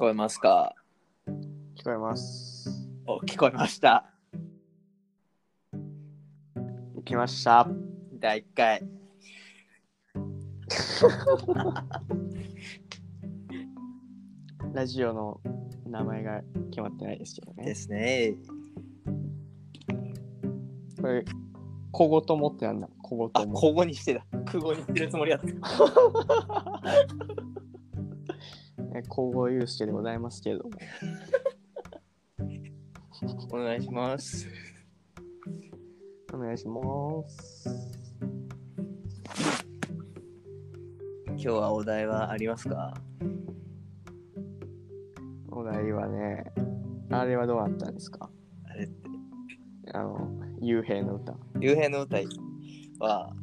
こえますか？聞こえます。お、聞こえました。来ました。第1回。ラジオの名前が決まってないですけどでね。すね。これ、小言もってなんだ小あ、言も。古語にしてた。空語にしてるつもりやった。え小語ユースケでございますけれども。お願いします。お願いします。今日はお題はありますか？お題はね、あれはどうなったんですか？あれって。あの、幽閉の歌。幽閉の歌は、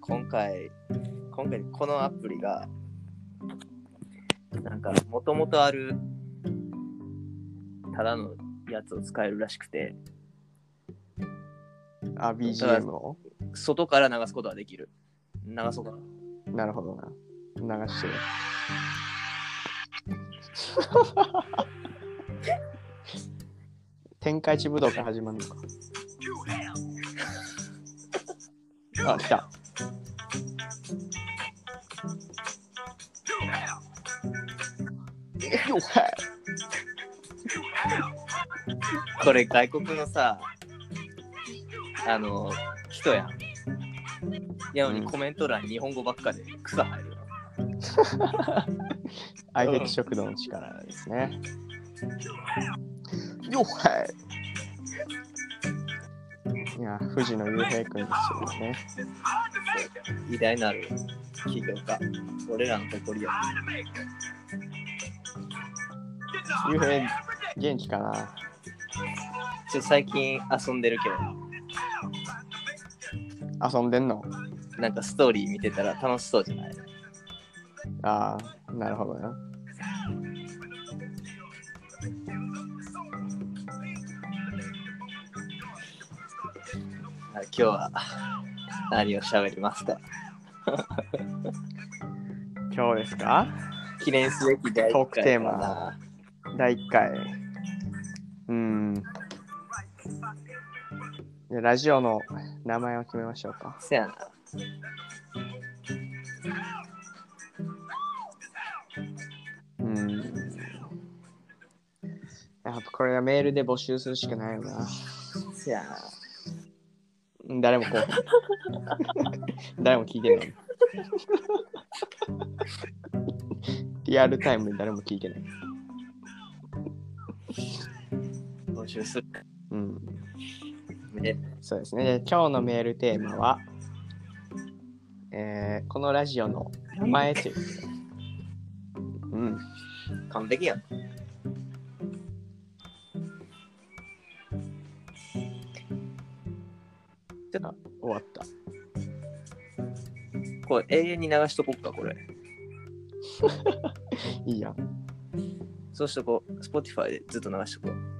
今回、今回このアプリが、なんか、もともとある、ただのやつを使えるらしくて、あ、BGM を？外から流すことはできる。流そうかな。なるほどな。流してる。天下一武道から始まるのか。あ、来た。これ外国のさ、あの、人やん。やのにうんコメント欄日本語ばっかで草入るよ。相手食堂の力ですね。よっへいや、富士の雄平君ですよね。偉大なる企業家。俺らの誇りや。雄平、元気かな？ちょ最近遊んでるけど、遊んでんの？なんかストーリー見てたら楽しそうじゃない？ああ、なるほどな。はい今日は何を喋りますか？今日ですか？記念すべき第1トークテー回かなマ。第1回。うーん。でラジオの名前を決めましょうか。せやな。うーん。やっぱこれはメールで募集するしかないよな。せやな。うん誰もこう。誰も聞いてない。リアルタイムで誰も聞いてない。募集する。うん。ね、そうですね。で今日のメールテーマは、えーこのラジオの名前という。うん。完璧やん。あ終わった。これ永遠に流しとこっか、これ。いいやん。そうしとこう。Spotify でずっと流しとこう。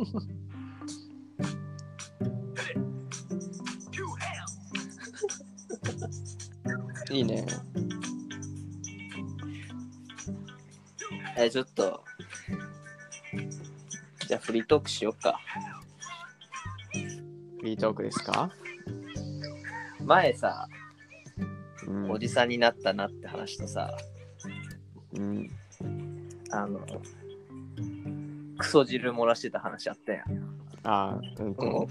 いいね。えーちょっと。じゃあフリートークしよっか。フリートークですか？前さ、うんおじさんになったなって話とさ、うん。あの、クソ汁漏らしてた話あったやん。ああ、うんと。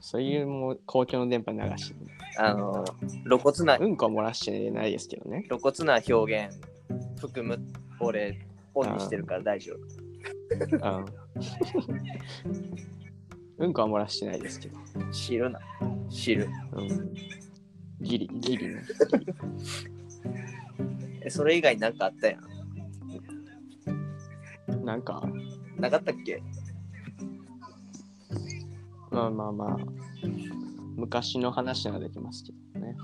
そういうもう公共の電波流して、あの、露骨な、うんこ漏らしてないですけどね。露骨な表現含む俺、オンにしてるから大丈夫。うん。うんこは漏らしてないですけど。知るな。知る。うん。ギリ、ギリね。え、それ以外になんかあったやん。なんか、なかったっけ？まあまあまあ、昔の話ならできますけどね。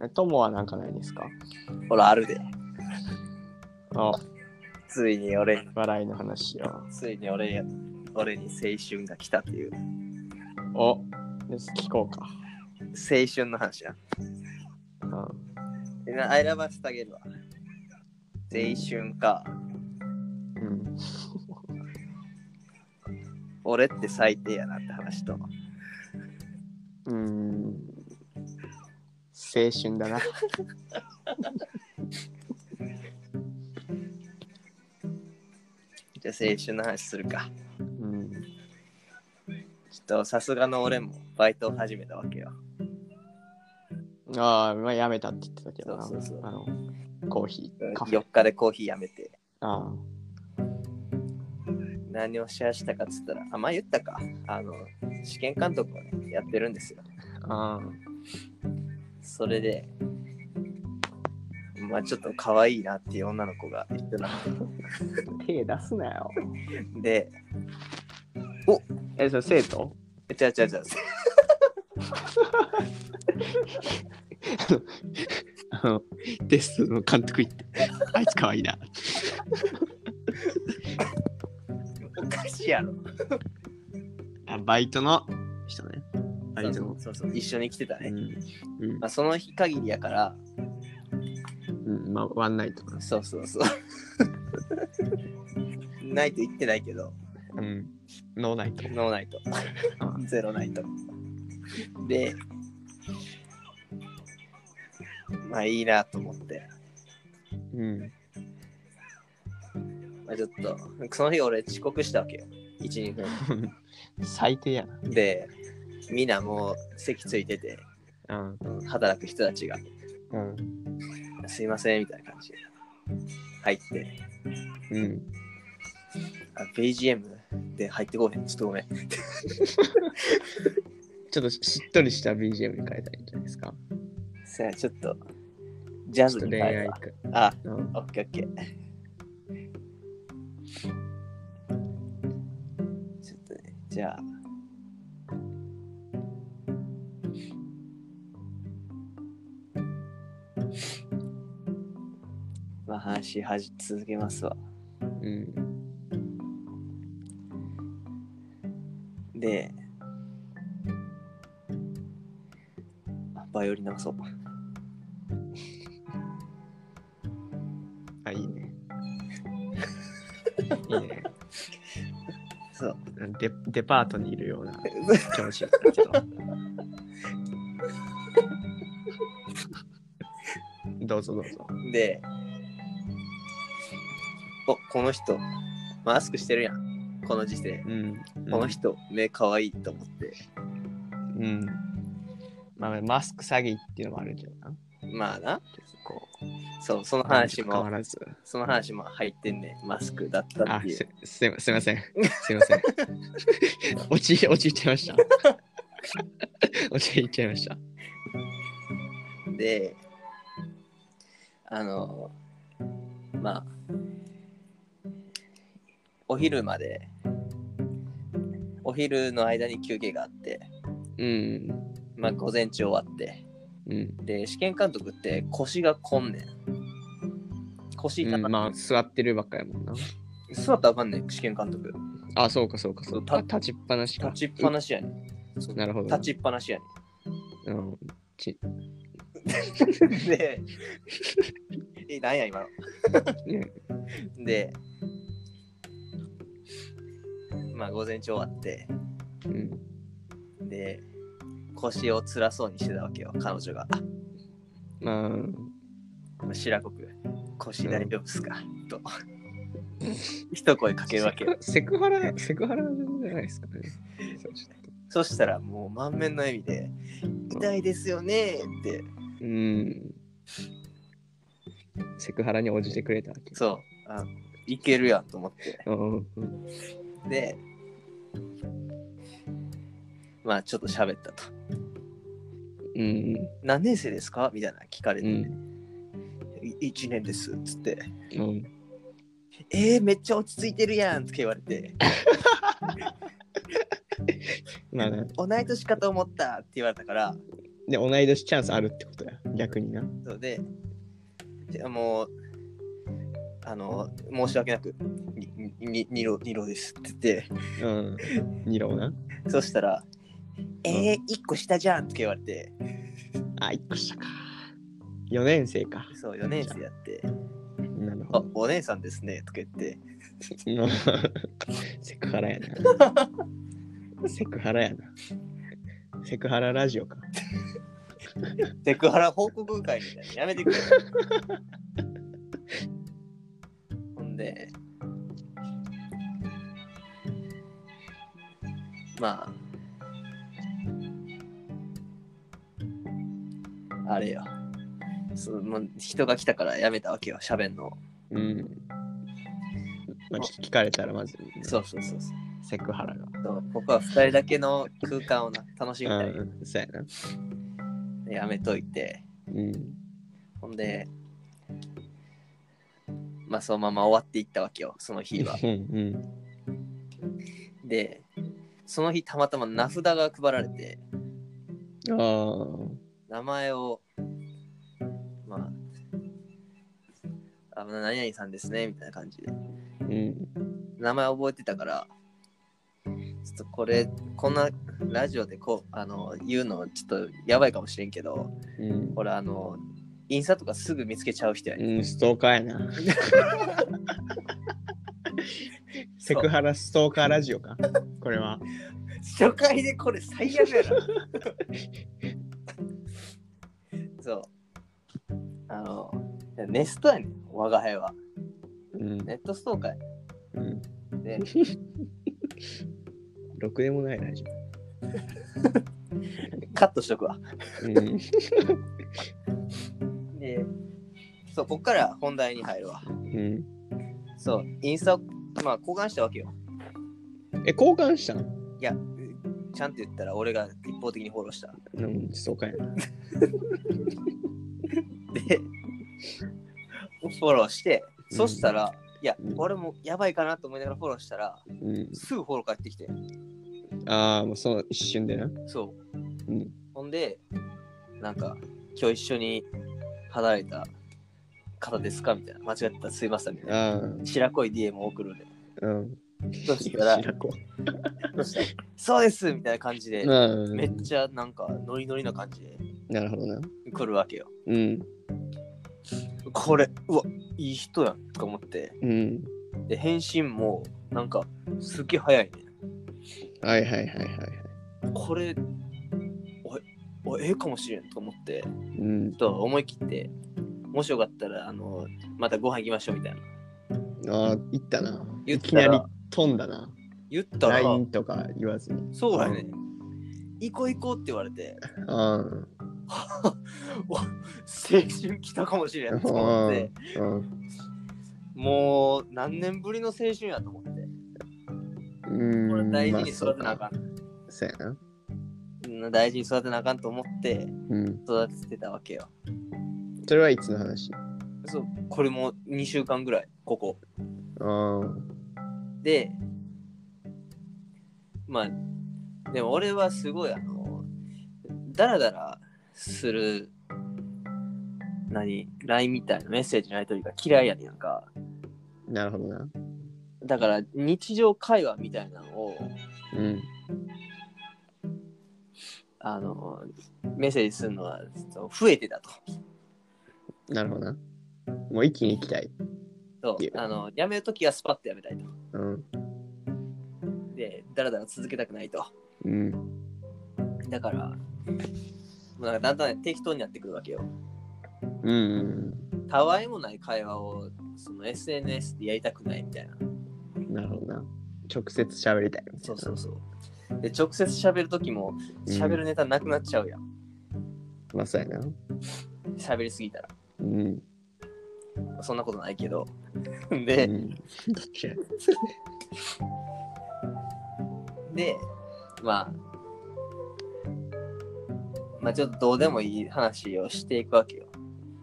え友はなんかないですか？ほら、あるで。あ、ついに俺、笑いの話を。ついに俺、俺に青春が来たっていう。およし聞こうか。青春の話や。うん。選ばせてあげるわ。青春か。うん。俺って最低やなって話と。うん。青春だな。じゃあ青春の話するか。うん。ちょっとさすがの俺もバイトを始めたわけよ。ああ、まあ、やめたって言ってたけどな。そうそうそうあの、コーヒー、カフェ。4日でコーヒーやめて。あ何をしやしたかっつったら、あ、まあ言ったか。あの、試験監督をね、やってるんですよ。あ。あそれで、まあちょっと可愛いなっていう女の子がいてなあ。手出すなよ。で、え、それ生徒？えちゃうちゃうちゃう。あの、テストの監督行って、あいつ可愛いな。おかしいやろ。あ、バイトの人ね。バイトのそう。そうそう、一緒に来てたね。うん。うんまあ、その日限りやから、うん。まあ、ワンナイトな。そうそうそう。ナイト言ってないけど、うん。ノーナイト。ノーナイト。ゼロナイト。で、まあいいなと思って、うん。まあ、ちょっと、その日俺遅刻したわけよ。1、2分。最低やで、みんなもう席ついてて、な。うん。うん働く人たちが、うん。すいませんみたいな感じで入って、うん。あ BGM で入ってこうへん。ちょっとごめん。ちょっとしっとりした BGM に変えたらいいんじゃないですか？さあ、ちょっと、ジャズに変えるわ。恋愛く。あ、うん？オッケーオッケー。ちょっとね、じゃあ。まあ話はじ続けますわ。うん。で、あバイオリン直そう。デデパートにいるような 気持ちだけど。どうぞどうぞ。で、お、この人、マスクしてるやん。この時世。うん。この人、目かわいいと思って。うん。まあ、マスク詐欺っていうのもあるけどな。まあな、こそう、そのう、話も、変わらず。その話も入ってんねん。マスクだったあっていうす。すすいません。すいません。落ち、落ちちゃいました。落ちちゃいました。で、あの、まあ、お昼まで、お昼の間に休憩があって、うん。まあ、午前中終わって、うん。で、試験監督って腰がこんねん。腰痛な、うん、まあ、座ってるばっかやもんな。座ったらあかんねん、試験監督。あ、そうか、そうか、そうたか。立ちっぱなしか。立ちっぱなしやねなるほど。立ちっぱなしやねうん。ちん。で、え、なんや今の。ねで、まあ午前中終わって、うん。で、腰を辛そうにしてたわけよ、彼女が。まあ、まあ白子くん、腰大丈夫っすか、と。一声かけるわけよ。セクハラ、セクハラじゃないですかね。そしたらもう満面の笑みで、痛いですよねって、とうん。セクハラに応じてくれたわけ。そう、あいけるやんと思って。うん。うんで、まあちょっと喋ったと。うん。何年生ですか？みたいな聞かれて、うん。1年ですっつって、うん。えー、めっちゃ落ち着いてるやんって言われて、まあな、同い年かと思ったって言われたから、で、同い年チャンスあるってことや。逆にな。そうで、じゃあもう、あの、申し訳なく、に、に、にろ、にろですって言うん。二郎な。って、そしたら、えー、一個下じゃんって言われて、あ、一個下か。4年生か。そう、4年生やって、あなるほど。、お姉さんですね、とか言って、の セクハラやな。セクハラやな。セクハララジオか。セクハラ報告会みたいなのやめてくれ。ほんで、まあ、あれよ。そうもう人が来たからやめたわけよ、喋んの。うん。まあ、聞かれたらまず、そうそうそうそうセクハラが。そう。僕は2人だけの空間をな楽しみたい。うん、そうやな。でやめといて、うん。ほんで、まあそのまま終わっていったわけよ、その日は。うんうん。で、その日たまたま名札が配られて、ああ。名前を、あ、あ何々さんですね、みたいな感じで。うん。名前覚えてたから、ちょっとこれ、こんなラジオでこう、あの、言うのちょっとやばいかもしれんけど、うん。俺あの、インスタとかすぐ見つけちゃう人やね。うん、ストーカーやな。セクハラストーカーラジオか。これは。初回でこれ最悪やな。そう。あの、ネストやねん、我が輩は。うん。ネットストーカーやうん。で、ろくでもないラジ カットしとくわ。オ。うん。で、そう、こっから本題に入るわ。うん。そう、インスタを、まあ、交換したわけよ。え、交換したの？いや、ちゃんと言ったら俺が一方的にフォローした。うん、ストーカーやな。で、フォローして、うんそしたら、いやうん、俺もやばいかなと思いながらフォローしたら、うん。すぐフォロー返ってきて。ああ、もうその一瞬でな。そう。うん。ほんで、なんか、今日一緒に離れた方ですかみたいな。間違ってたらすいませんみたいな。白濃い DM を送るんで。うん。そした？ら。そうですみたいな感じで、うん。めっちゃなんかノリノリな感じでなるほどな。来るわけよ。うん。これ、うわ、いい人やんとか思って。うん。で、返信もなんかすっげえ早いね。はいはいはいはいはい。これ、おいおいええかもしれんと思って、うん。と思い切って、もしよかったら、あの、またご飯行きましょうみたいな。ああ、言ったな。言ったきなり飛んだな。言ったら、LINE とか言わずに。そうやね。行こう行こうって言われて、あお 青春来たかもしれんと思って、あ。うん。もう何年ぶりの青春やと思って、うん。これ大事に育てなあかん。そうやな。うん大事に育てなあかんと思ってうん。育ててたわけよ。それはいつの話？そう、これも2週間ぐらい、ここ。あで、まあ、でも俺はすごいあの、ダラダラする、何、LINE みたいなメッセージのやり取りが嫌いやねんか。あ。なるほどな。だから日常会話みたいなのを、うん。あの、メッセージするのは増えてたと。なるほどな。もう一気に行きたい。そうあの、やめるときはスパッとやめたいと。うん。で、ダラダラ続けたくないと。うん。だから、なんかだんだんね適当になってくるわけよ。うん。たわいもない会話をその SNS でやりたくないみたいな。なるほどな。直接喋りたい。そうそうそう。で、直接喋るときも喋るネタなくなっちゃうやん。まあそうやな。喋りすぎたら。うん。そんなことないけど。うで、ん、どっちや。で、まあ、まあちょっとどうでもいい話をしていくわけよ。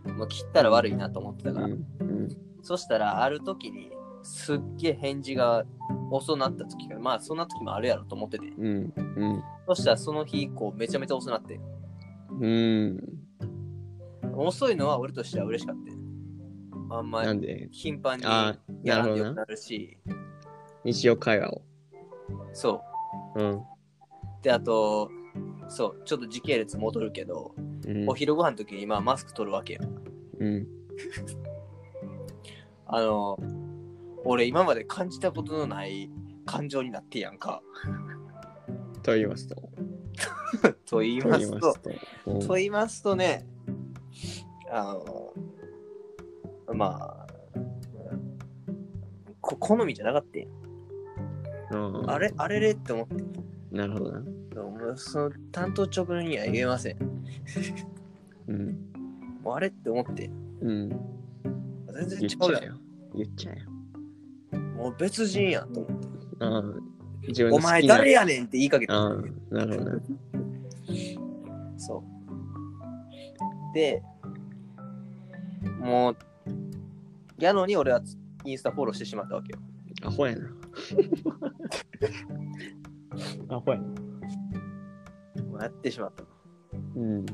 もう切ったら悪いなと思ってたから。うん。うん。そしたらある時にすっげえ返事が遅なった時が、まあそんな時もあるやろと思ってて。うん。うん。そしたらその日以降めちゃめちゃ遅なって。うん。遅いのは俺としては嬉しかったよ。あんまり頻繁にやらんでよくなるし、日常会話を。そうん。う。で、あと、そう、ちょっと時系列戻るけど、うんお昼ご飯の時に今マスク取るわけよ。うん。あの、俺今まで感じたことのない感情になってやんか。と言いますと。と言いとますと、と。言いますとね、あの、まあ、こ好みじゃなかったやんあれあれれって思って。なるほどな。でももうその担当直入には言えません。うん。もうあれって思って。うん。全然言っ違うやよ。言っちゃえよ。ん。もう別人やんと思って。ああ。自分のお前好きな誰やねんって言いかけた。ああ、なるほどな。そう。で、もう、やのに俺はインスタフォローしてしまったわけよ。アホやな。アホややってしまった。うん。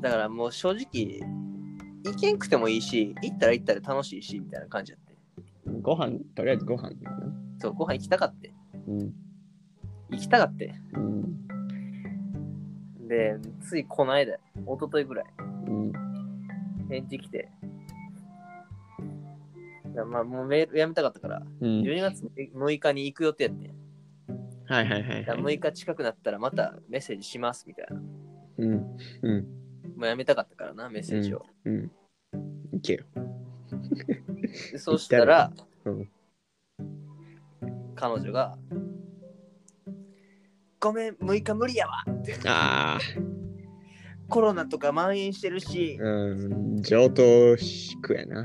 だからもう正直、行けんくてもいいし、行ったら行ったら楽しいし、みたいな感じやって。ご飯、とりあえずご飯だな。そう、ご飯行きたかって。うん。行きたかって。うん。で、ついこの間、一昨日ぐらい、うん。返事来て、まあもうメールやめたかったから、うん。12月6日に行く予定やってん。はいはいはい、だからはい。6日近くなったらまたメッセージしますみたいな。もうん。うん。うやめたかったからな、メッセージを。うん。いけよ。でそうしたら、うん。彼女が、ごめん、6日無理やわ。ああ。コロナとか蔓延してるし、うん。上等しくやな。うん、い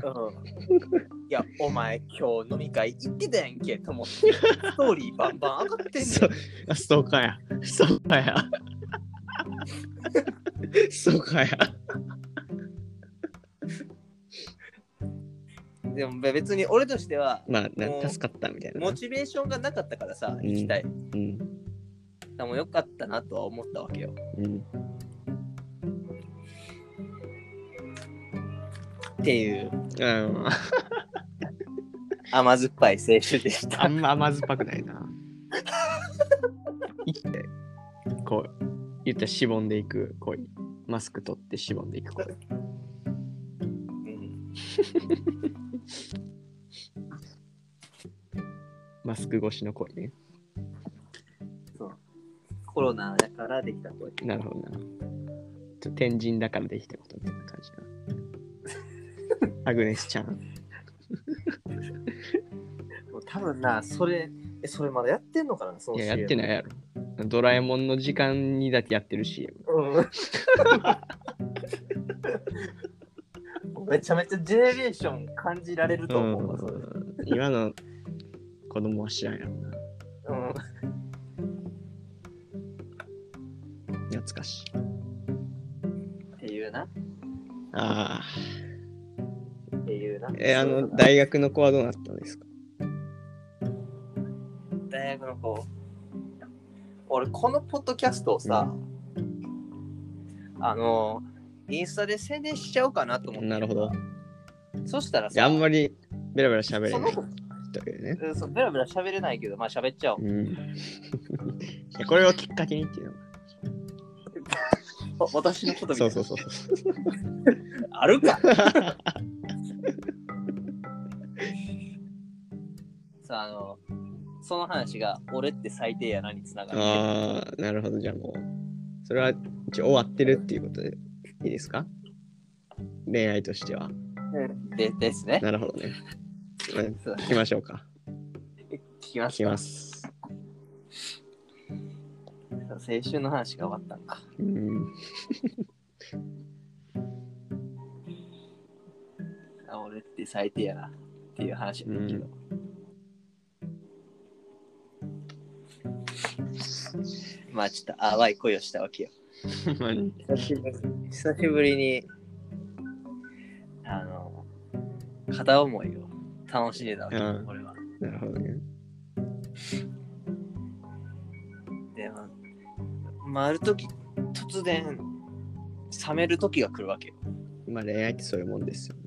や、お前今日飲み会行ってたやんけと思って、ストーリーバンバン上がってんねん。そーカーや。ストーカーや。ストーカーや。でも別に俺としては、まあ、な助かったみたいなな。モチベーションがなかったからさ、ん行きたい。うん。でもよかったなとは思ったわけよ。うん。っていううん甘酸っぱい青春でした。あんま甘酸っぱくないな。生きて、こう、言ったらしぼんでいく恋。マスク取ってしぼんでいく恋。うんマスク越しの恋ね。そうコロナだからできた声。なるほどな。ちょ天神だからできたことみたいな感じな。アグネスちゃん。もう多分な、それ、え、それまだやってんのかなそのいや、やってい。ないやろ。ドラえもんの時間にだってやってる CM。うん。めちゃめちゃジェネレーション感じられると思うわ、それ。うん今の子供は知らんやろな。うん。懐かしい。っていうな。ああ。え、あの、大学の子はどうなったんですか？大学の子。俺、このポッドキャストをさ、あの、インスタで宣伝しちゃおうかなと思って。なるほど。そしたらさ、あんまりベラベラ喋れないね。うんそうベラベラ喋れないけど、まあ喋っちゃおう。うん。これをきっかけにっていうのわ 私のことみたいな。そうそうそうそう。あるかあ、あの、その話が、俺って最低やなにつながる。ああ、なるほど。じゃあもう、それは一応終わってるっていうことでいいですか？恋愛としては。でですね。なるほどね。聞きましょうか。聞聞きますきます。青春の話が終わったんか。うん。あ俺って最低やなっていう話だけど。まあちょっと淡い恋をしたわけよ。まあ久しぶり久しぶりに、あの、片思いを楽しんでたわけよ、うん俺は。なるほどね。でも、まあ、ある時、突然、冷める時が来るわけよ。まあ恋愛ってそういうもんですよね。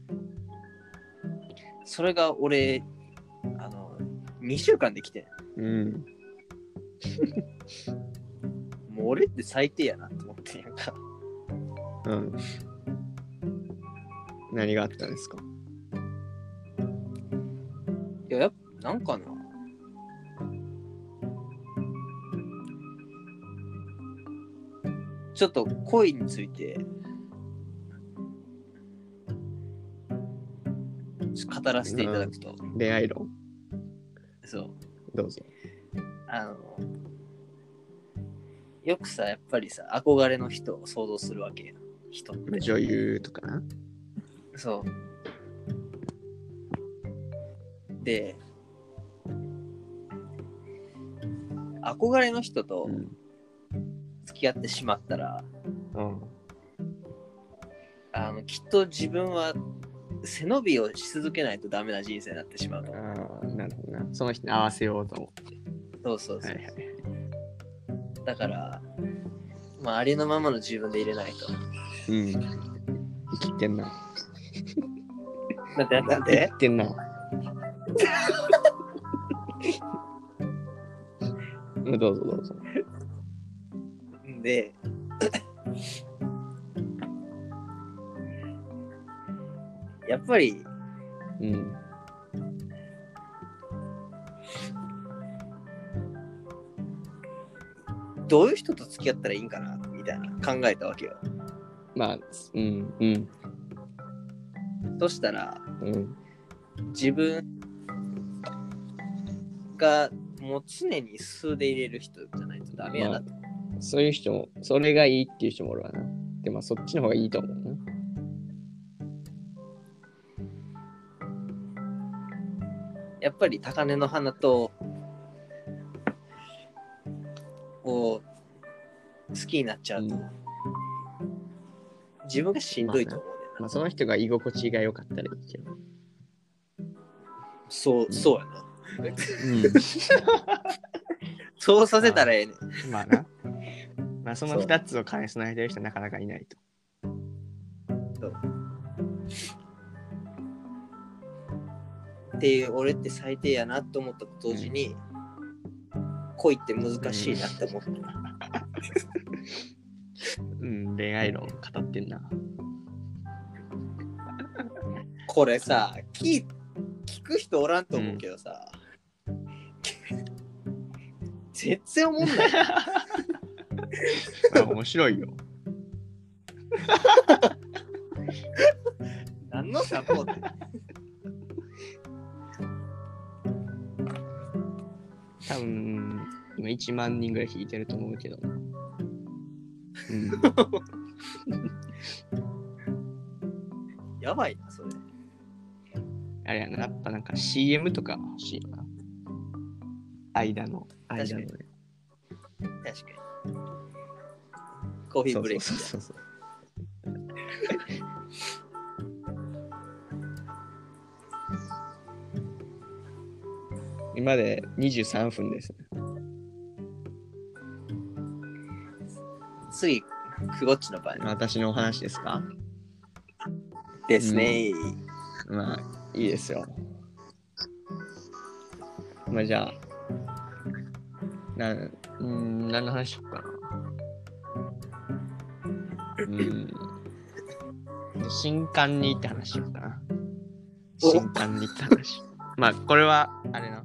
それが俺、あの、2週間できてん。うん。俺って最低やなって思ってんやんか。うん。何があったんですか？いや、やっぱ、なんかな。ちょっと恋について、語らせていただくと、恋愛論？そう、どうぞ。あの、よくさ、やっぱりさ、憧れの人を想像するわけや。人って。女優とかなそう。で、憧れの人とうん。付き合ってしまったら、うん。あのきっと自分は背伸びをし続けないとダメな人生になってしまうと。ああ、なるほどな。その人に合わせようと思って。そうそうそう。はいはい。だから、まあ、ありのままの自分で入れないと。うん。生きてんな。だって、だっ生てきてんな。うんどうぞどうぞ。で、やっぱり、うん。どういう人と付き合ったらいいんかなみたいな考えたわけよ。まあ、うん、うん、そしたら、うん。自分がもう常に数で入れる人じゃないとダメやなと。そういう人も、それがいいっていう人もおるわな。でも、そっちの方がいいと思うな。やっぱり高嶺の花と、を好きになっちゃうと、うん自分がしんどいと思うね。まあ、その人が居心地が良かったらいいけど。そう、そうやな。うん。そうさせたらええねん。まあな。まあ、その二つを兼ね備えてる人はなかなかいないと。っていう、俺って最低やなと思ったと同時に、恋って難しいなって思った。うん、恋愛論語ってんな。これさ、聞聞く人おらんと思うけどさ、全然思んない。まあ面白いよ。何のサポート？分、今1万人ぐらい弾いてると思うけど。うん。やばいな、それ。あれやな、やっぱなんか CM とか欲しいよな。間の、間のね。確かに。コーヒーブレイク。そうそうそうそう。今で23分ですね。次、クゴッチの番私のお話ですか？ですね。まあ、いいですよ。まあ、じゃあ、なん、うーん、何の話しようかな？うーん。新刊にって話しようかな。お新刊にって話。まあ、これは、あれな、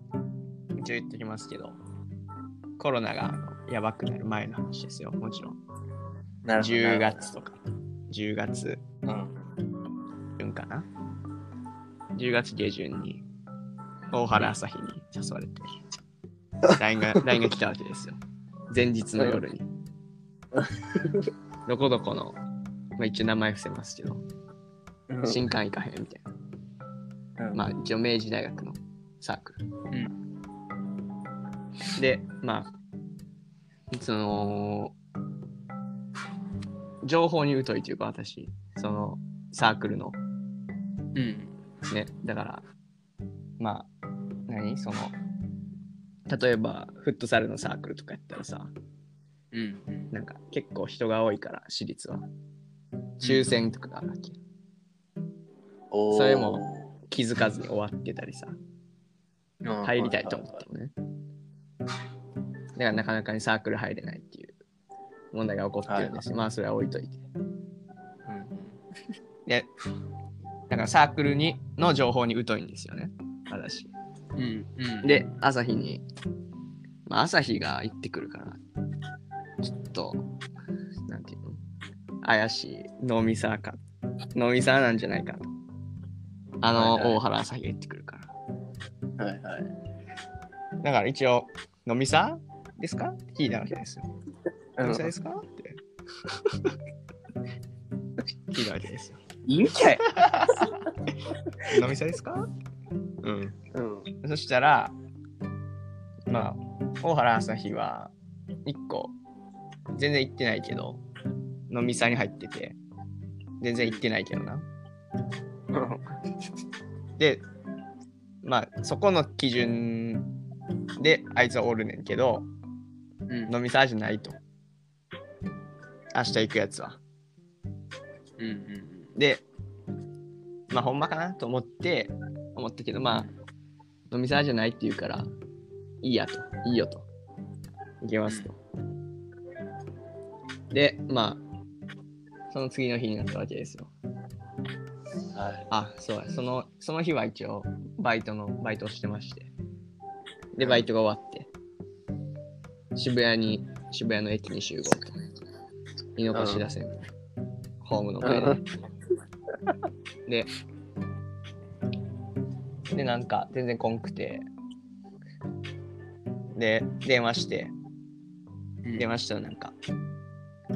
一応言っときますけど、コロナがやばくなる前の話ですよ、もちろん。なるほど。10月とか、10月うん。旬かな ?10 月下旬に大原朝日に誘われて LINE が LINE が来たわけですよ。前日の夜に。どこどこの、まあ、一応名前伏せますけど、うん新刊行かへんみたいな。うんまあ一応明治大学のサークル。で、まあ、その、情報に疎いというか私、そのサークルのうん。ね、だから、まあ、何？その、例えば、フットサルのサークルとかやったらさ、うん。うん。なんか結構人が多いから、私立は。抽選とかがあるわけ。おーそれも気づかずに終わってたりさ、うん入りたいと思ってもね。だからなかなかにサークル入れないっていう問題が起こってるんですよ。まあそれは置いといて。うんで、だからサークルにの情報に疎いんですよね、私。うんうんで、朝日に、まあ、朝日が行ってくるから、ちょっと、なんていうの？怪しい飲みサーか、飲みサーなんじゃないかと。あの、はいはい大原朝日が行ってくるから。はいはいだから一応、飲みサーですか？って聞いたわけですよ。飲みサーですか？って。聞いたわけですよ。いいんかい飲みサーですか？うん。うんそしたら、まあ、大原朝日は、一個、全然行ってないけど、飲みサーに入ってて、全然行ってないけどな。で、まあ、そこの基準で、あいつはおるねんけど、うん飲みサーじゃないと。明日行くやつは。うんうんで、まあ、ほんまかなと思って、思ったけど、まあ、飲みサーじゃないって言うから、いいやと、いいよと。行きますと。で、まあ、その次の日になったわけですよ。はいあ、そうや、その、その日は一応、バイトの、バイトをしてまして。で、バイトが終わって、渋谷に、渋谷の駅に集合と。井の頭線のホームの前で。で、で、なんか、全然こんくて、で、電話して、うん電話したらなんか、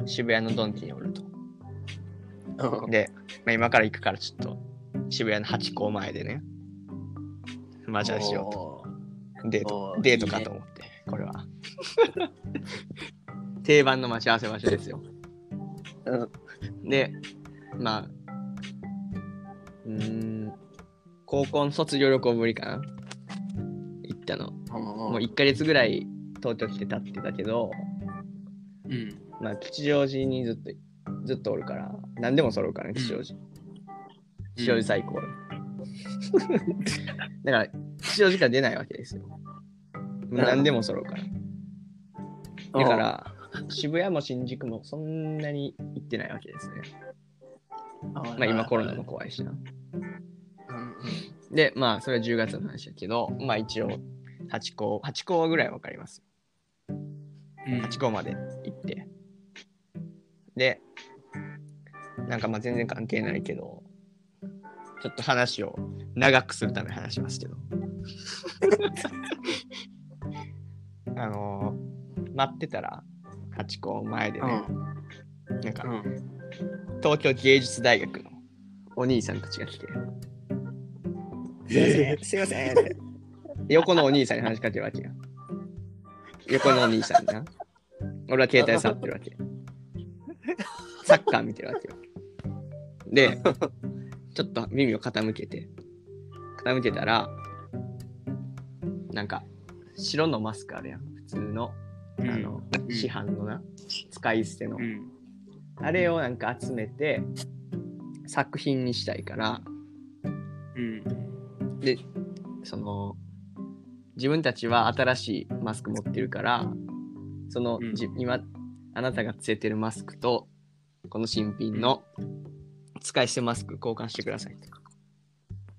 渋谷のドンキにおると。うんで、まあ、今から行くからちょっと渋谷のハチ公前でね、待ち合わせしようと。デートデートかと思って、これは。定番の待ち合わせ場所ですよ。うんで、まあ、うーん、高校の卒業旅行ぶりかな行ったの。もう1ヶ月ぐらい東京来て経ってたけど、うんまあ、吉祥寺にずっと、ずっとおるから、何でも揃うからね、吉祥寺。吉祥寺最高。だから、吉祥寺から出ないわけですよ。何でも揃うから。だから、渋谷も新宿もそんなに行ってないわけですね。まあ今コロナも怖いしな。で、まあそれは10月の話だけど、まあ一応、8校、8校ぐらいわかります。8校まで行って。で、なんかまあ全然関係ないけど、ちょっと話を長くするために話しますけど。あのー待ってたら、8校前でね、なんか東京芸術大学のお兄さんたちが来て、えすいませんって。横のお兄さんに話しかけるわけよ。横のお兄さんにな。俺は携帯触ってるわけ。サッカー見てるわけよ。で、ちょっと耳を傾けて、傾けたら、なんか、白のマスクあるやん。普通の、あの、うん。市販のな、使い捨ての。う。ん。あれをなんか集めて、作品にしたいから、うん。で、その、自分たちは新しいマスク持ってるから、その、うん。じ今、あなたがつけてるマスクと、この新品の使い捨てマスク交換してくださいと。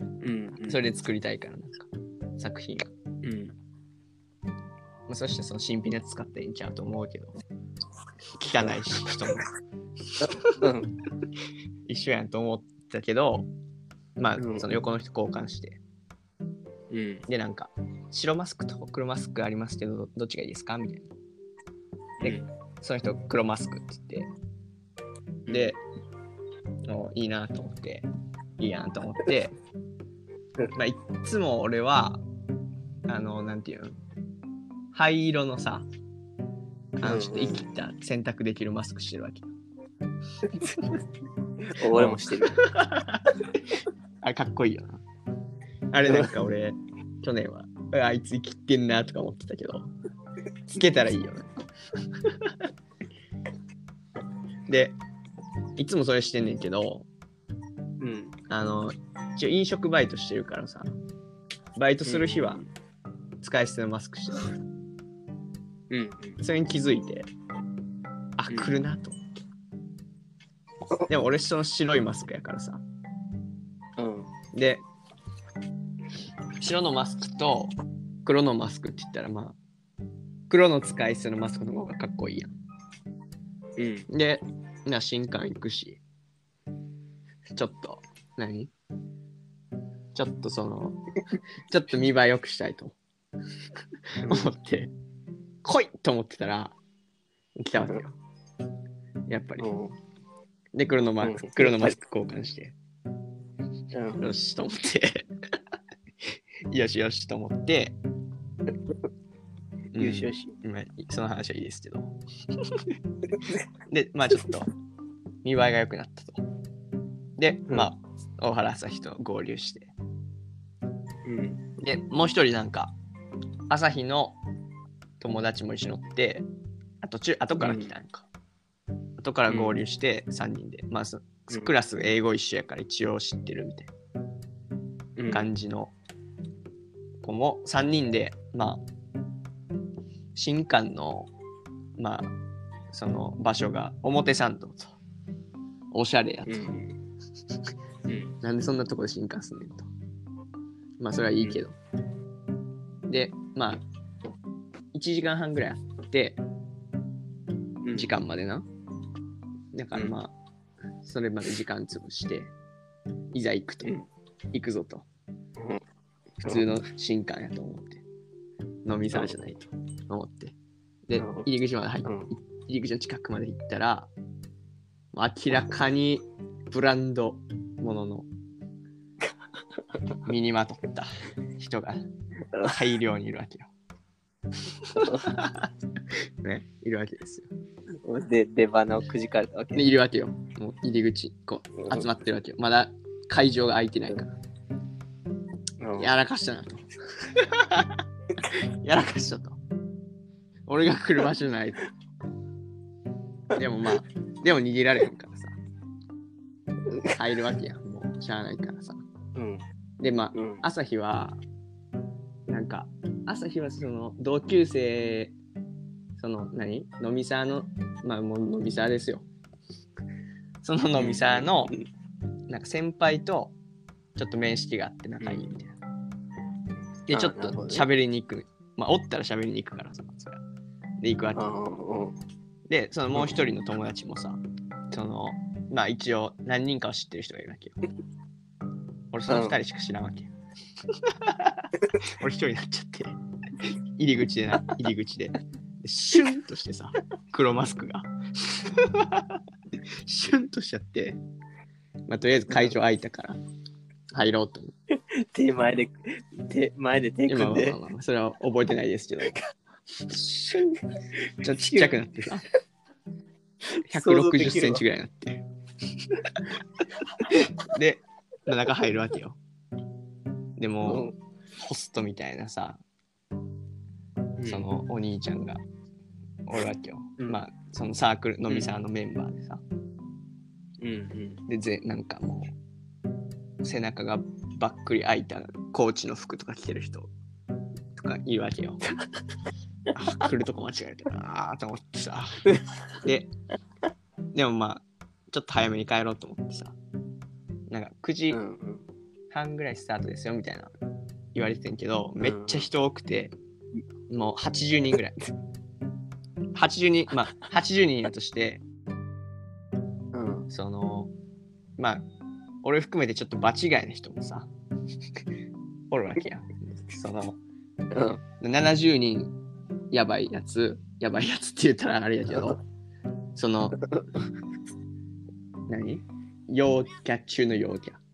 うん。それで作りたいから、なんか、作品。うんまあ、そしてその新品のやつ使っていいんちゃうと思うけど、汚いし、人も。うん。一緒やんと思ったけど、まあ、うん。その横の人交換して、うん。で、なんか、白マスクと黒マスクありますけど、どっちがいいですか？みたいな。でその人、黒マスクって言って、で、もういいなと思って、いいやんと思って、まあ、いっつも俺は、あの、なんていうの、灰色のさ、あの、ちょっと生きた選択できるマスクしてるわけ。俺もしてるあれかっこいいよな。あれなんか俺、去年は、あいつ生きてんなとか思ってたけど、つけたらいいよな。で、いつもそれしてんねんけど、うんあの、一応飲食バイトしてるからさ、バイトする日は使い捨てのマスクしてる。うん。うん。それに気づいて、あ、うん来るなと思って。でも俺その白いマスクやからさ。うん。で、白のマスクと黒のマスクって言ったらまあ、黒の使い捨てのマスクの方がかっこいいやん。うん。で、な、新刊行くし、ちょっと、何？ちょっとその、ちょっと見栄え良くしたいと思って、来いと思ってたら、来たわけよ。やっぱり。で、黒のマスク、うん黒のマスク交換して、うん。よしと思って、よしよしと思って、うんよしよし。まあその話はいいですけど。で、まあちょっと見栄えが良くなったと。で、うんまあ、大原朝日と合流して。うん。で、もう一人なんか、朝日の友達も一緒に乗って、あ途中、後から来たんか。後から合流して3人で。まあ、そうんクラス英語一緒やから一応知ってるみたいうんな感じの子も3人で、まあ、新館の、まあ、その場所が表参道と、おしゃれやと。うん。うん。なんでそんなとこで新幹すんねんと。まあそれはいいけど。で、まあ、1時間半ぐらいあって、うん時間までな。だからまあ、それまで時間潰して、いざ行くと。うん行くぞと。うん普通の新館やと思って。飲み皿じゃないと思って。でうん、入り口まで入って、うん入り口の近くまで行ったら、明らかにブランドものの 身にまとった人が大量にいるわけよ。ね、いるわけですよ。で、出花をくじかれたわけで、いるわけよ。もう入り口、こう、集まってるわけよ。まだ会場が空いてないから。うんやらかしたなと。やらかしたと。俺が来る場所ないと。でもまあ、でも逃げられへんからさ。入るわけやん。もう、しゃあないからさ。うん。で、まあ、うん。朝日は、なんか、朝日はその、同級生、その、何？飲みサーの、まあもう飲みサーですよ。その飲みサーの、なんか先輩と、ちょっと面識があって仲いいみたいな。で、あちょっと喋りに行く。まあ、おったら喋りに行くからさ、それはで、行くわけ。うん。で、そのもう一人の友達もさ、その、まあ一応何人かを知ってる人がいるわけよ。俺その二人しか知らんわけよ。俺一人になっちゃって、入り口でな、入り口で。でシュンとしてさ、黒マスクが。シュンとしちゃって、まあとりあえず会場空いたから、入ろうと思って。手前で、手前で手今は組んでまあ。まあまあそれは覚えてないですけど、シュンちょっとちっちゃくなってさ、160センチぐらいになって。で、中入るわけよ。でも、ホストみたいなさ、うんそ、のお兄ちゃんがおるわけよ。うんまあ、そのサークル、飲みサーのメンバーでさ。うんうん。で、ぜなんかもう、背中がばっくり開いたコーチの服とか着てる人とかいるわけよ。あ来るとこ間違えたなあと思ってさ。で、でもまあ、ちょっと早めに帰ろうと思ってさ。なんか9時うんうん。半ぐらいスタートですよみたいな言われててんけど、めっちゃ人多くて、もう80人ぐらい。80人、まあ80人いるとして、うん。その、まあ、俺含めてちょっと場違いな人もさ、おるわけや。その、うん。70人やばいやつ、やばいやつって言ったらあれやけど、その、何？陽キャ中の陽キャ。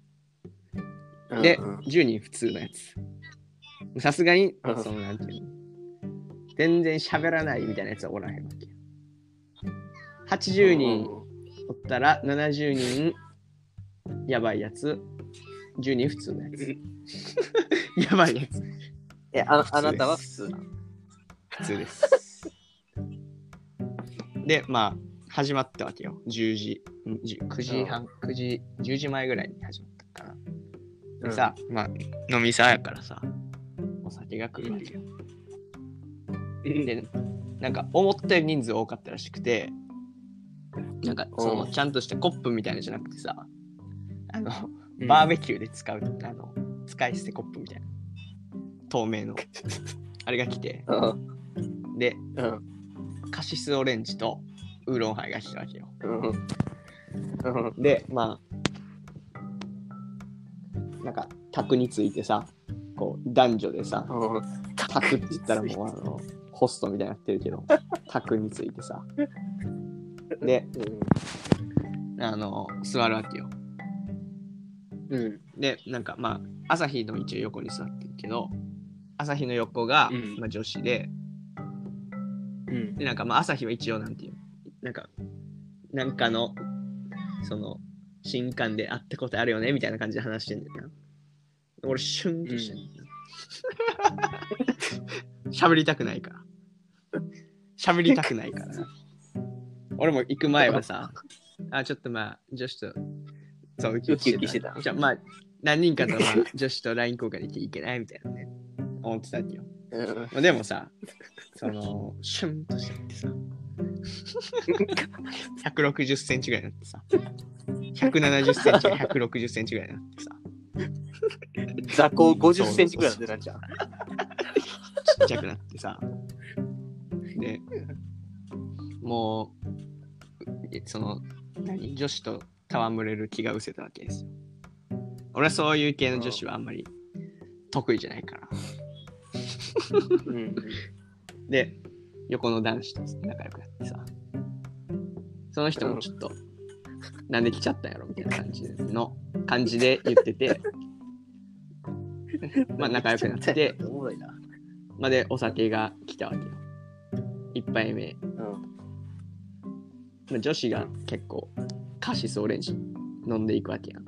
で、うん10人普通のやつ。さすがにう、んその、なんていうの、全然喋らないみたいなやつはおらへんわけ。80人おったら70人やばいやつ、10人普通のやつ。やばいやつ。え、ああなたは普通なの？普通です。で、まあ、始まったわけよ。10時、んじ9時半、9時、10時前ぐらいに始まった。かな。でさ、まあ、飲みさやからさ、お酒が来るわけよ。で、なんか思ったより人数多かったらしくて、なんかそのうんちゃんとしたコップみたいなのじゃなくてさ、あの、うんバーベキューで使う、あの、使い捨てコップみたいな。透明の。あれが来て、うん。で、うん。カシスオレンジとウーロンハイが来たわけよ。うん。うん。で、まあ、なんか、卓についてさ、こう、男女でさ、うん。卓って言ったらもう、あの、ホストみたいになってるけど、卓についてさ。で、あの、座るわけよ。うん。で、なんかまあ、朝日の一応横に座ってるけど、朝日の横が、うんまあ、女子で、うん。で、なんかまあ、朝日は一応なんていうの？なんか、なんかの、その、新刊で会ったことあるよねみたいな感じで話してんだよな。俺、シュンとしてんだよな。喋、りたくないから。喋りたくないからな。俺も行く前はさ、あ、ちょっとまあ、女子と、そう、ウキウキしてたじゃあまあ、何人かとまあ女子と LINE 交換できていけないみたいなね、思ってたん。まあ、でもさ、その、シュンとしてってさ、160センチぐらいになってさ、170センチが160センチぐらいになってさ、雑魚50センチぐらいの出たんじゃん。ちっちゃくなってさ、で、もう、えその、何？女子と戯れる気が失せたわけですよ。俺はそういう系の女子はあんまり得意じゃないから。うん。で、横の男子と仲良くなってさ、その人もちょっと、なんで来ちゃったんやろみたいな感じの感じで言ってて、まあ仲良くなって、おもろいな。まあでお酒が来たわけよ。一杯目。うん。まあ、女子が結構カシスオレンジ飲んでいくわけやん。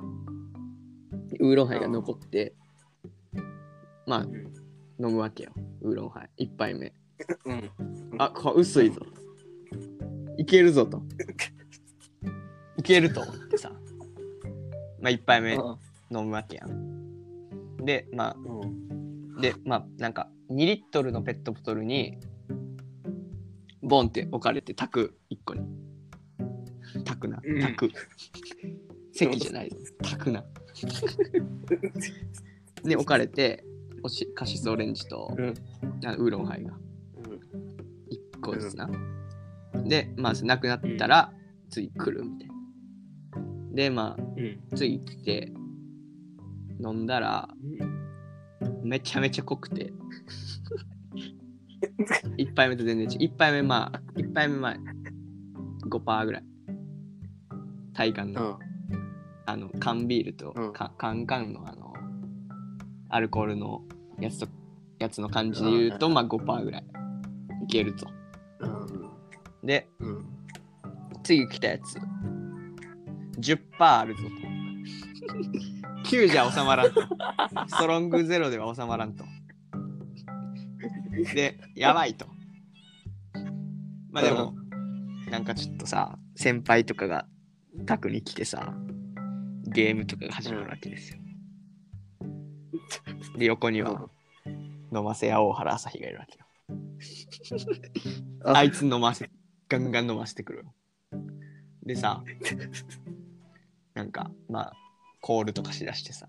ウーロンハイが残って、まあん飲むわけよ。ウーロンハイ。一杯目。うん。あ、これ薄いぞ。いけるぞと。いけると思ってさ。まあ、一杯目飲むわけやん。で、まうん。あ、で、まあ、なんか、2リットルのペットボトルに、ボンって置かれて、炊く、1個に。炊くな。うん炊く。席じゃないぞ。炊くな。で、置かれて、おしカシスオレンジと、うんあウーロンハイが。うん。1個ずつな。で、まあ、なくなったら、次来るみたいな。で、まうん。あ、次来て、飲んだら、めちゃめちゃ濃くて、1杯目と全然違う。1杯目、まあ、1杯目、まあ、5%ぐらい。体感の、うん。あの、缶ビールと、うんかカンカンの、あの、アルコールのやつと、やつの感じで言うと、うんまあ5%ぐらいいけると。うん。で、うん。次来たやつ10%あるぞと。9じゃ収まらんと。ストロングゼロでは収まらんと。でやばいと。まあでもなんかちょっとさ先輩とかが宅に来てさゲームとかが始まるわけですよ。で横には飲ませ屋大原朝日がいるわけよ。あ。あいつ飲ませガンガン飲ませてくる。でさなんかまあコールとかしだしてさ。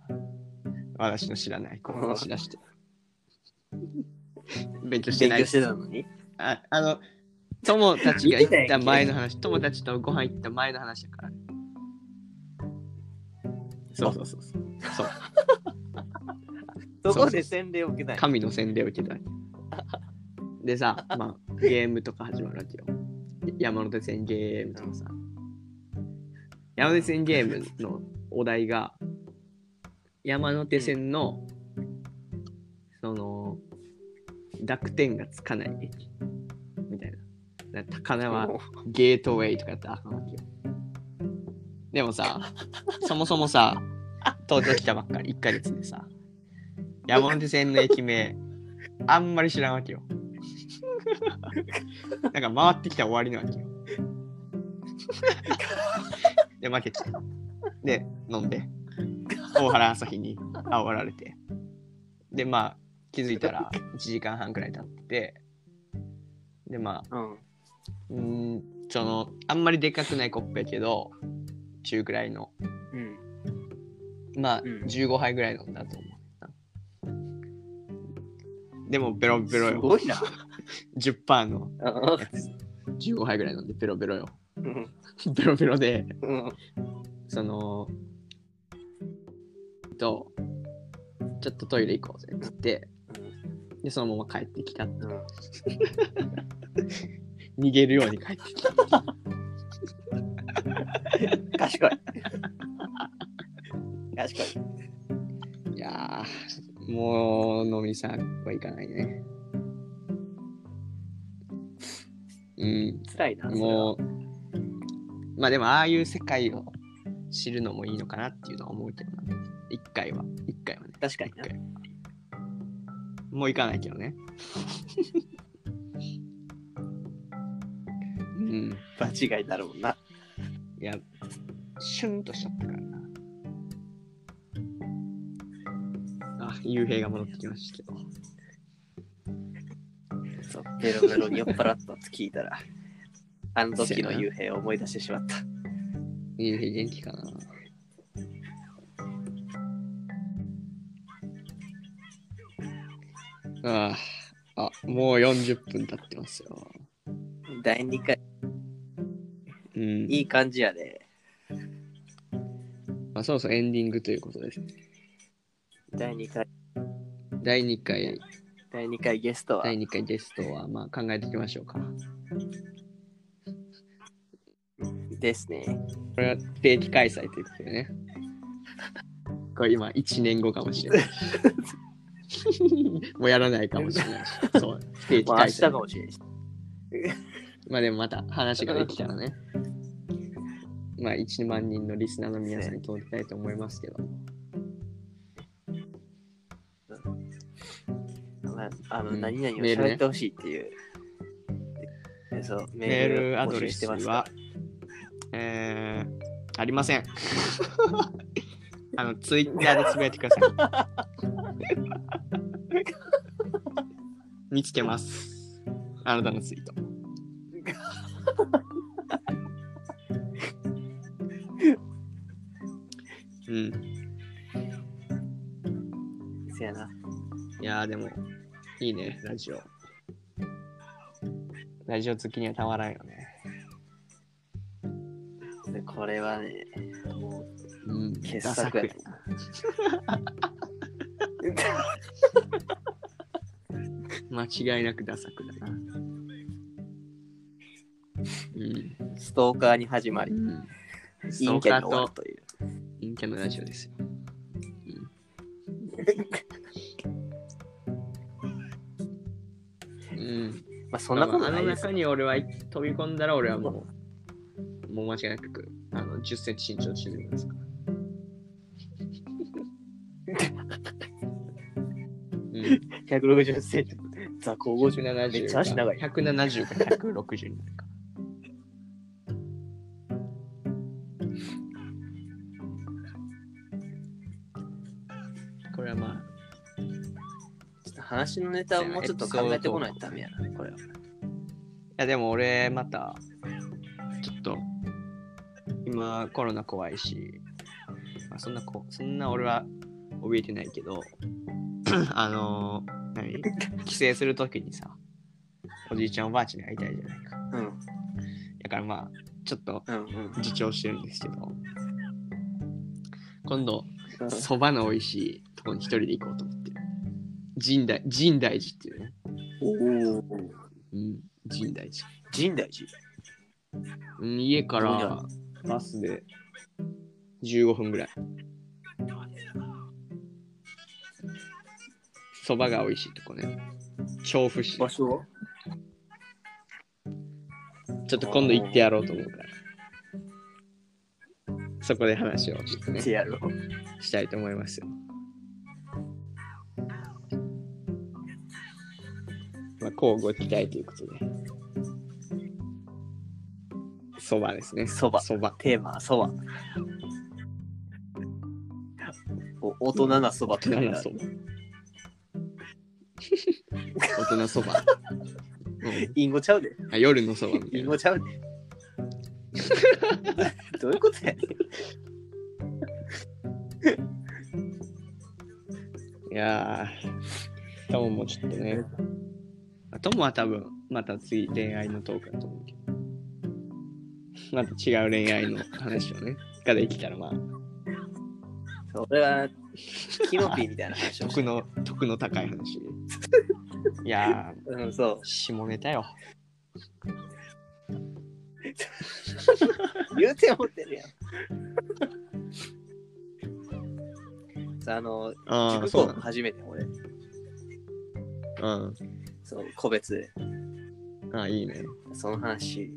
私の知らないコールをしだして。勉強してない。勉強してたのに？ああの友達が行った前の話。友達とご飯行った前の話だから。そうそうそう。そう。そうそこで洗礼を受けない。神の洗礼を受けたわけでさ、まあ、ゲームとか始まるわけよ。山手線ゲームとかさ。山手線ゲームのお題が、山手線の、その、濁点がつかない駅。みたいな。高輪もゲートウェイとかやったらあかんわけよ。でもさ、そもそもさ、東京来たばっかり、1ヶ月でさ、山手線の駅名、あんまり知らんわけよ。なんか回ってきたら終わりなわけよ。で、負けて。で、飲んで。大原朝日に煽られて。で、まあ、気づいたら1時間半くらい経ってて、で、まあ、うん。その、あんまりでかくないコップやけど、中くらいの、うん。まあ、うん15杯ぐらい飲んだと思う。でも、ベロベロよ。すごいな。10%のうやつ。15杯ぐらい飲んで、ベロベロよ。ん。ベロベロで、うん。その、と、ちょっとトイレ行こうぜって言って、で、そのまま帰ってきた。うん。逃げるように帰ってきた。賢い。賢い。いやー、もう飲みさんはいかないね。うん、辛いな。もう、まあでもああいう世界を知るのもいいのかなっていうのは思うけどな。一回は、一回はね。確かにな。一回もう行かないけどね。うん。場違いになるもんな。いや、シュンとしちゃったからな。あ、幽閉が戻ってきましたけど。そう、ベロベロに酔っ払ったって聞いたら、あの時の幽閉を思い出してしまった。幽閉元気かな。ああ、あ、もう40分経ってますよ。第2回、うん。いい感じやで。まあ、そろそろエンディングということです。第2回、第2回、第2回ゲストは、第2回ゲストは、まあ考えていきましょうか。ですね。これは定期開催ということでね。これ今1年後かもしれない。もうやらないかもしれないし。そう、不定期開催。かもしれんし。まあでもまた話ができたらね。まあ1万人のリスナーの皆さんに届けたいと思いますけど。まあ、あの、うん何々を喋ってほしいっていう。でそう、メメーールルアドレスはありません。あの、ツイッターでつぶやいてください。見つけます。あなたのツイート。うん。せやな。いやーでも、いいね、ラジオ。ラジオ好きにはたまらんよね。でこれはね、もううん、傑作やや 間違いなくダサくだな。うん。ストーカーに始まり、うん。スト陰キャにーカーと終わるという。陰キャのラジオですよ。うん。うん、まあ、そんなことないです中に俺は飛び込んだら俺はもう、もう間違いなくあの10センチ身長縮みますか？ら。うん、160センチ。雑魚50。170めっちゃ足長い。170か160になるか。これはまあ、ちょっと話のネタをもうちょっと考えてこないとダメやな、これは。いやでも俺また今コロナ怖いし、まあ、そんなこそんな俺は怯えてないけど あのー、何？帰省するときにさおじいちゃんおばあちゃんに会いたいじゃないかうん。だからまあちょっとうんうん自重してるんですけど今度うん。そばの美味しいとこに一人で行こうと思ってる神大神大寺っていうね、おお。うん、神大寺深大寺？うん家からバスで15分ぐらい。そばが美味しいとこね。調布市。ちょ場所は？っと今度行ってやろうと思うから。そこで話をちょっとねやろう。したいと思いますよ。まあ、交互期待ということで。そばですね。そばそば。テーマはそば。大人なそばって大人そば。大人そば。うんインゴちゃうで。あ夜のそばみたイいな。ンゴちゃうで。どういうことやねん。いやー、トモもちょっとね。あトモは多分、また次恋愛のトークだと思うけど。また違う恋愛の話をね、ができたらまあ、俺はキノピーみたいな話をして 得の、得の高い話で。いやうん、そうー、。下ネタよ。言うて思ってるやん。さあ、あの、ああ、塾講そうなの。初めて俺、うん。そう、個別で、ああ、いいね。その話、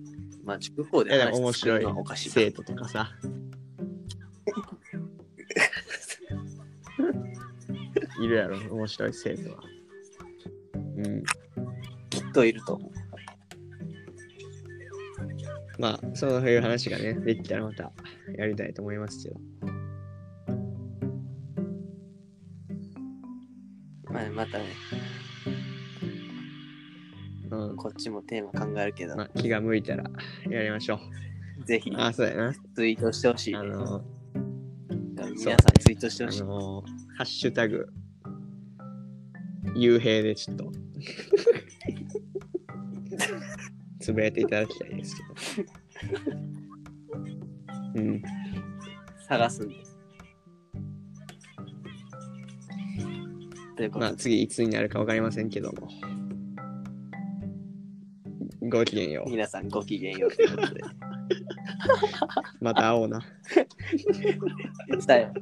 まあ、塾講で話面白いのはおかしいな。生徒とかさ。いるやろ、面白い生徒は。うん。きっといると思う。まあ、そういう話がね、できたらまたやりたいと思いますけど。まあ、またね、うん。こっちもテーマ考えるけど、まあ、気が向いたらやりましょぜひう。あ、そうやな。ツイートしてほしい、ね。あの、皆さんツイートしてあほしい。の、ハッシュタグ、幽閉でちょっと、つぶやいていただきたいですけど。うん。探すんで。ということで、まあ、次いつになるかわかりませんけども。ごきげんよう。皆さんごきげんようということで。また会おうな。さよ。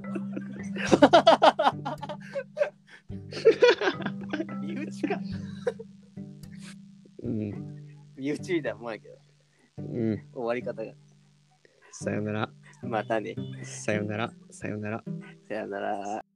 身内か。うん。身内みたいなもんやけど、うん。終わり方が。さよなら。またね。さよなら。さよなら。さよなら。